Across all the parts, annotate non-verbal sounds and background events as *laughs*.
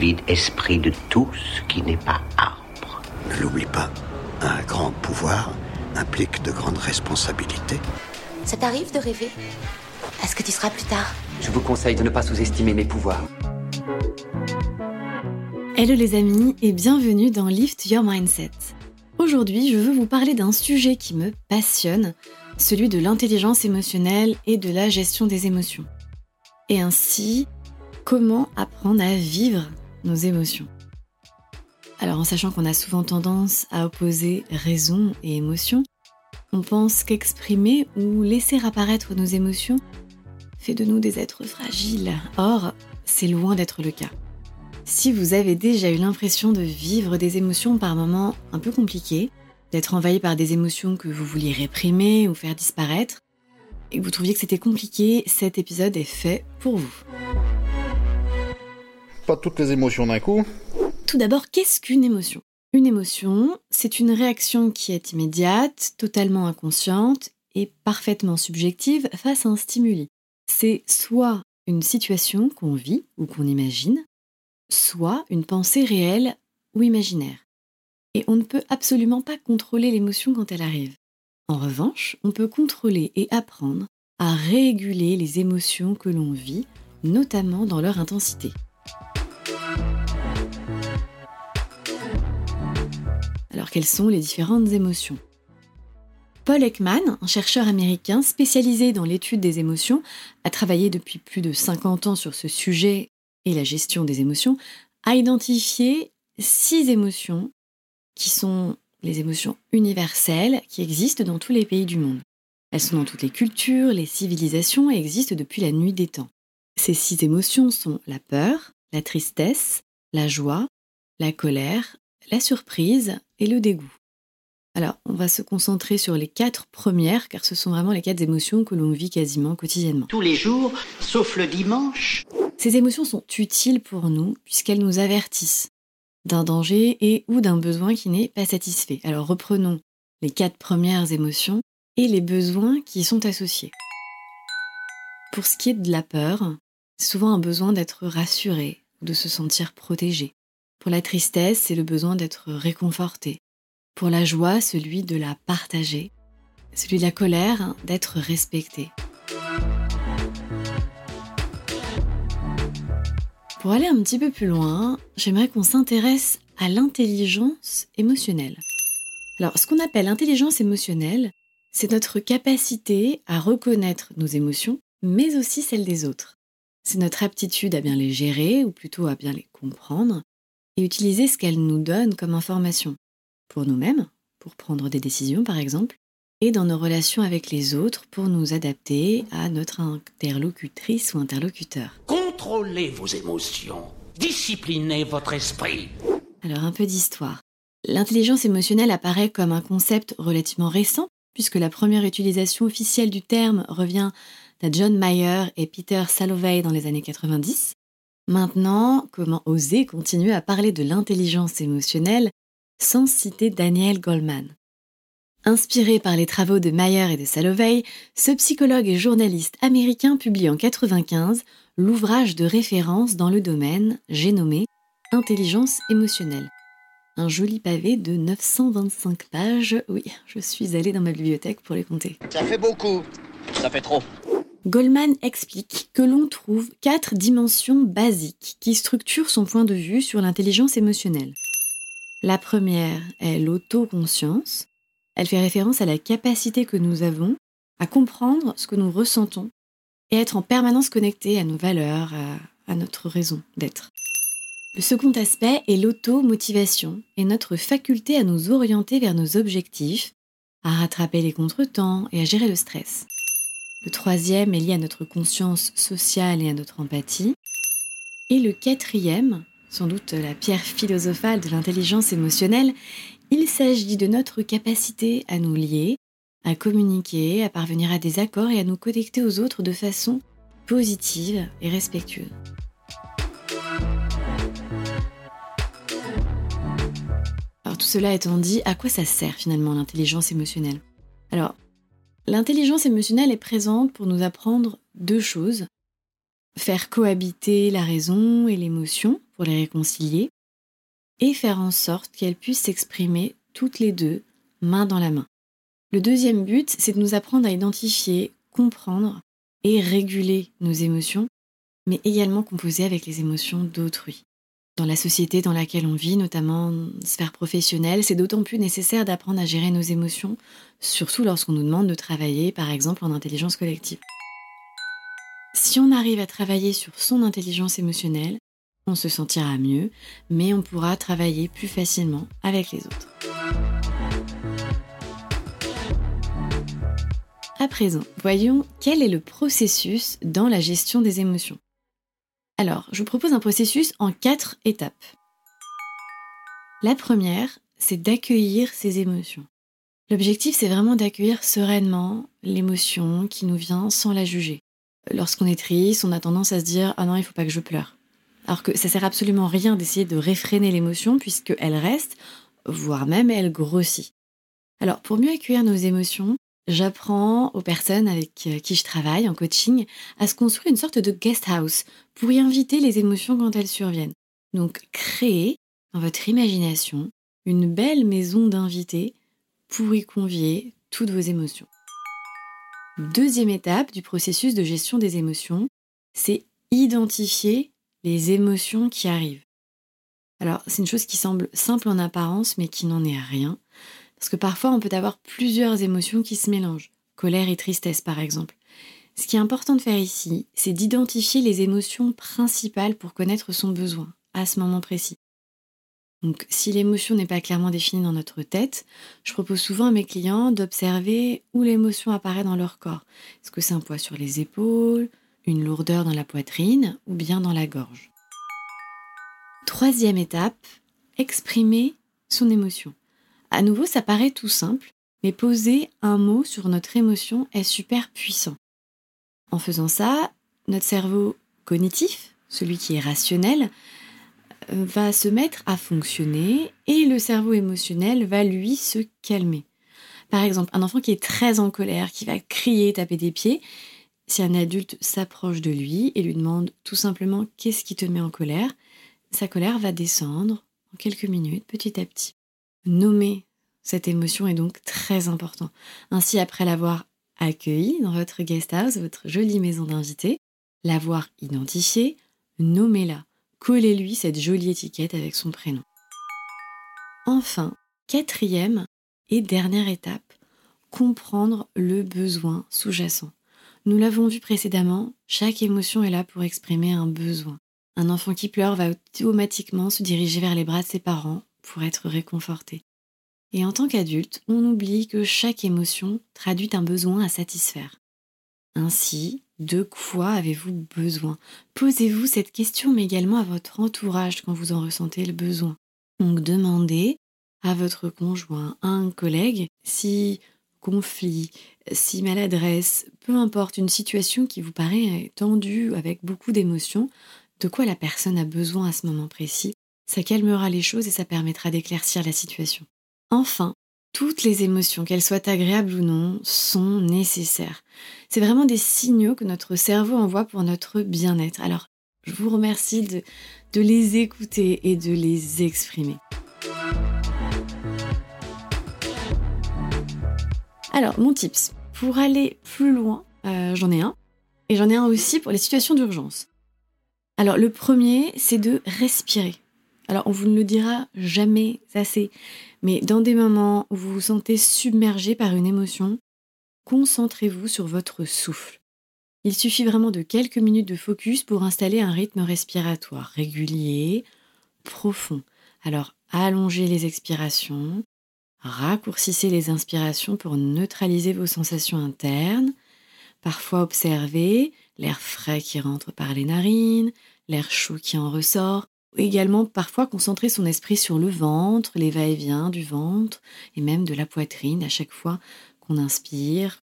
vide esprit de tout ce qui n'est pas arbre. Ne l'oublie pas, un grand pouvoir implique de grandes responsabilités. Ça t'arrive de rêver Est-ce que tu seras plus tard? Je vous conseille de ne pas sous-estimer mes pouvoirs. Hello les amis et bienvenue dans Lift Your Mindset. Aujourd'hui, je veux vous parler d'un sujet qui me passionne, celui de l'intelligence émotionnelle et de la gestion des émotions. Et ainsi, comment apprendre à vivre nos émotions. Alors en sachant qu'on a souvent tendance à opposer raison et émotion, on pense qu'exprimer ou laisser apparaître nos émotions fait de nous des êtres fragiles. Or, c'est loin d'être le cas. Si vous avez déjà eu l'impression de vivre des émotions par moments un peu compliquées, d'être envahi par des émotions que vous vouliez réprimer ou faire disparaître, et que vous trouviez que c'était compliqué, cet épisode est fait pour vous. Toutes les émotions d'un coup. Tout d'abord, qu'est-ce qu'une émotion? Une émotion, c'est une réaction qui est immédiate, totalement inconsciente et parfaitement subjective face à un stimuli. C'est soit une situation qu'on vit ou qu'on imagine, soit une pensée réelle ou imaginaire. Et on ne peut absolument pas contrôler l'émotion quand elle arrive. En revanche, on peut contrôler et apprendre à réguler les émotions que l'on vit, notamment dans leur intensité. Quelles sont les différentes émotions Paul Ekman, un chercheur américain spécialisé dans l'étude des émotions, a travaillé depuis plus de 50 ans sur ce sujet et la gestion des émotions, a identifié six émotions qui sont les émotions universelles qui existent dans tous les pays du monde. Elles sont dans toutes les cultures, les civilisations et existent depuis la nuit des temps. Ces six émotions sont la peur, la tristesse, la joie, la colère, la surprise et le dégoût. Alors, on va se concentrer sur les quatre premières, car ce sont vraiment les quatre émotions que l'on vit quasiment quotidiennement. Tous les jours, sauf le dimanche. Ces émotions sont utiles pour nous, puisqu'elles nous avertissent d'un danger et ou d'un besoin qui n'est pas satisfait. Alors reprenons les quatre premières émotions et les besoins qui y sont associés. Pour ce qui est de la peur, c'est souvent un besoin d'être rassuré, de se sentir protégé. Pour la tristesse, c'est le besoin d'être réconforté. Pour la joie, celui de la partager. Celui de la colère, d'être respecté. Pour aller un petit peu plus loin, j'aimerais qu'on s'intéresse à l'intelligence émotionnelle. Alors, ce qu'on appelle intelligence émotionnelle, c'est notre capacité à reconnaître nos émotions, mais aussi celles des autres. C'est notre aptitude à bien les gérer, ou plutôt à bien les comprendre, et utiliser ce qu'elles nous donnent comme information, pour nous-mêmes, pour prendre des décisions par exemple, et dans nos relations avec les autres pour nous adapter à notre interlocutrice ou interlocuteur. Contrôlez vos émotions. Disciplinez votre esprit. Alors un peu d'histoire. L'intelligence émotionnelle apparaît comme un concept relativement récent, puisque la première utilisation officielle du terme revient à John Mayer et Peter Salovey dans les années 90. Maintenant, comment oser continuer à parler de l'intelligence émotionnelle sans citer Daniel Goldman Inspiré par les travaux de Mayer et de Salovey, ce psychologue et journaliste américain publie en 1995 l'ouvrage de référence dans le domaine, j'ai nommé Intelligence émotionnelle. Un joli pavé de 925 pages. Oui, je suis allée dans ma bibliothèque pour les compter. Ça fait beaucoup. Ça fait trop. Goldman explique que l'on trouve quatre dimensions basiques qui structurent son point de vue sur l'intelligence émotionnelle. La première est l'autoconscience, elle fait référence à la capacité que nous avons à comprendre ce que nous ressentons et être en permanence connecté à nos valeurs, à, notre raison d'être. Le second aspect est l'auto-motivation et notre faculté à nous orienter vers nos objectifs, à rattraper les contretemps et à gérer le stress. Le troisième est lié à notre conscience sociale et à notre empathie. Et le quatrième, sans doute la pierre philosophale de l'intelligence émotionnelle, il s'agit de notre capacité à nous lier, à communiquer, à parvenir à des accords et à nous connecter aux autres de façon positive et respectueuse. Alors tout cela étant dit, à quoi ça sert finalement l'intelligence émotionnelle? Alors, l'intelligence émotionnelle est présente pour nous apprendre deux choses. Faire cohabiter la raison et l'émotion pour les réconcilier et faire en sorte qu'elles puissent s'exprimer toutes les deux, main dans la main. Le deuxième but, c'est de nous apprendre à identifier, comprendre et réguler nos émotions, mais également composer avec les émotions d'autrui. Dans la société dans laquelle on vit, notamment en sphère professionnelle, c'est d'autant plus nécessaire d'apprendre à gérer nos émotions, surtout lorsqu'on nous demande de travailler, par exemple, en intelligence collective. Si on arrive à travailler sur son intelligence émotionnelle, on se sentira mieux, mais on pourra travailler plus facilement avec les autres. À présent, voyons quel est le processus dans la gestion des émotions. Alors, je vous propose un processus en quatre étapes. La première, c'est d'accueillir ses émotions. L'objectif, c'est vraiment d'accueillir sereinement l'émotion qui nous vient sans la juger. Lorsqu'on est triste, on a tendance à se dire Ah non, il faut pas que je pleure. Alors que ça sert absolument rien d'essayer de réfréner l'émotion puisqu'elle reste, voire même elle grossit. Alors, pour mieux accueillir nos émotions, j'apprends aux personnes avec euh, qui je travaille en coaching à se construire une sorte de guest house pour y inviter les émotions quand elles surviennent. Donc, créez dans votre imagination une belle maison d'invités pour y convier toutes vos émotions. Deuxième étape du processus de gestion des émotions, c'est identifier les émotions qui arrivent. Alors, c'est une chose qui semble simple en apparence, mais qui n'en est rien. Parce que parfois, on peut avoir plusieurs émotions qui se mélangent. Colère et tristesse, par exemple. Ce qui est important de faire ici, c'est d'identifier les émotions principales pour connaître son besoin à ce moment précis. Donc, si l'émotion n'est pas clairement définie dans notre tête, je propose souvent à mes clients d'observer où l'émotion apparaît dans leur corps. Est-ce que c'est un poids sur les épaules, une lourdeur dans la poitrine ou bien dans la gorge? Troisième étape, exprimer son émotion. À nouveau, ça paraît tout simple, mais poser un mot sur notre émotion est super puissant. En faisant ça, notre cerveau cognitif, celui qui est rationnel, va se mettre à fonctionner et le cerveau émotionnel va lui se calmer. Par exemple, un enfant qui est très en colère, qui va crier, taper des pieds, si un adulte s'approche de lui et lui demande tout simplement qu'est-ce qui te met en colère, sa colère va descendre en quelques minutes, petit à petit. Nommer cette émotion est donc très important. Ainsi, après l'avoir accueillie dans votre guest house, votre jolie maison d'invités, l'avoir identifiée, nommez-la collez-lui cette jolie étiquette avec son prénom. Enfin, quatrième et dernière étape, comprendre le besoin sous-jacent. Nous l'avons vu précédemment, chaque émotion est là pour exprimer un besoin. Un enfant qui pleure va automatiquement se diriger vers les bras de ses parents pour être réconforté. Et en tant qu'adulte, on oublie que chaque émotion traduit un besoin à satisfaire. Ainsi, de quoi avez-vous besoin? Posez-vous cette question, mais également à votre entourage quand vous en ressentez le besoin. Donc demandez à votre conjoint, à un collègue, si conflit, si maladresse, peu importe une situation qui vous paraît tendue avec beaucoup d'émotions, de quoi la personne a besoin à ce moment précis? Ça calmera les choses et ça permettra d'éclaircir la situation. Enfin, toutes les émotions, qu'elles soient agréables ou non, sont nécessaires. C'est vraiment des signaux que notre cerveau envoie pour notre bien-être. Alors, je vous remercie de, les écouter et de les exprimer. Alors, mon tips, pour aller plus loin, euh, j'en ai un. Et j'en ai un aussi pour les situations d'urgence. Alors, le premier, c'est de respirer. Alors, on vous ne le dira jamais assez, mais dans des moments où vous vous sentez submergé par une émotion, concentrez-vous sur votre souffle. Il suffit vraiment de quelques minutes de focus pour installer un rythme respiratoire régulier, profond. Alors, allongez les expirations, raccourcissez les inspirations pour neutraliser vos sensations internes. Parfois, observez l'air frais qui rentre par les narines, l'air chaud qui en ressort, également parfois concentrer son esprit sur le ventre, les va-et-vient du ventre et même de la poitrine à chaque fois qu'on inspire,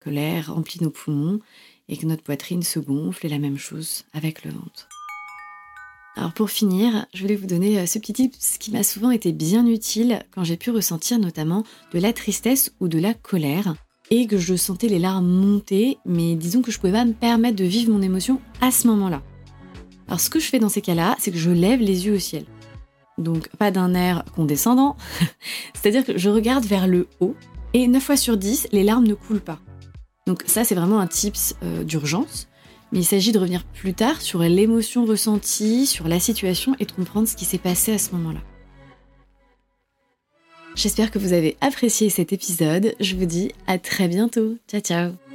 que l'air remplit nos poumons et que notre poitrine se gonfle et la même chose avec le ventre. Alors pour finir, je voulais vous donner euh, ce petit tip qui m'a souvent été bien utile quand j'ai pu ressentir notamment de la tristesse ou de la colère et que je sentais les larmes monter, mais disons que je pouvais pas me permettre de vivre mon émotion à ce moment-là. Alors ce que je fais dans ces cas-là, c'est que je lève les yeux au ciel. Donc pas d'un air condescendant, *laughs* c'est-à-dire que je regarde vers le haut et 9 fois sur 10, les larmes ne coulent pas. Donc ça c'est vraiment un tips euh, d'urgence, mais il s'agit de revenir plus tard sur l'émotion ressentie, sur la situation et de comprendre ce qui s'est passé à ce moment-là. J'espère que vous avez apprécié cet épisode, je vous dis à très bientôt, ciao ciao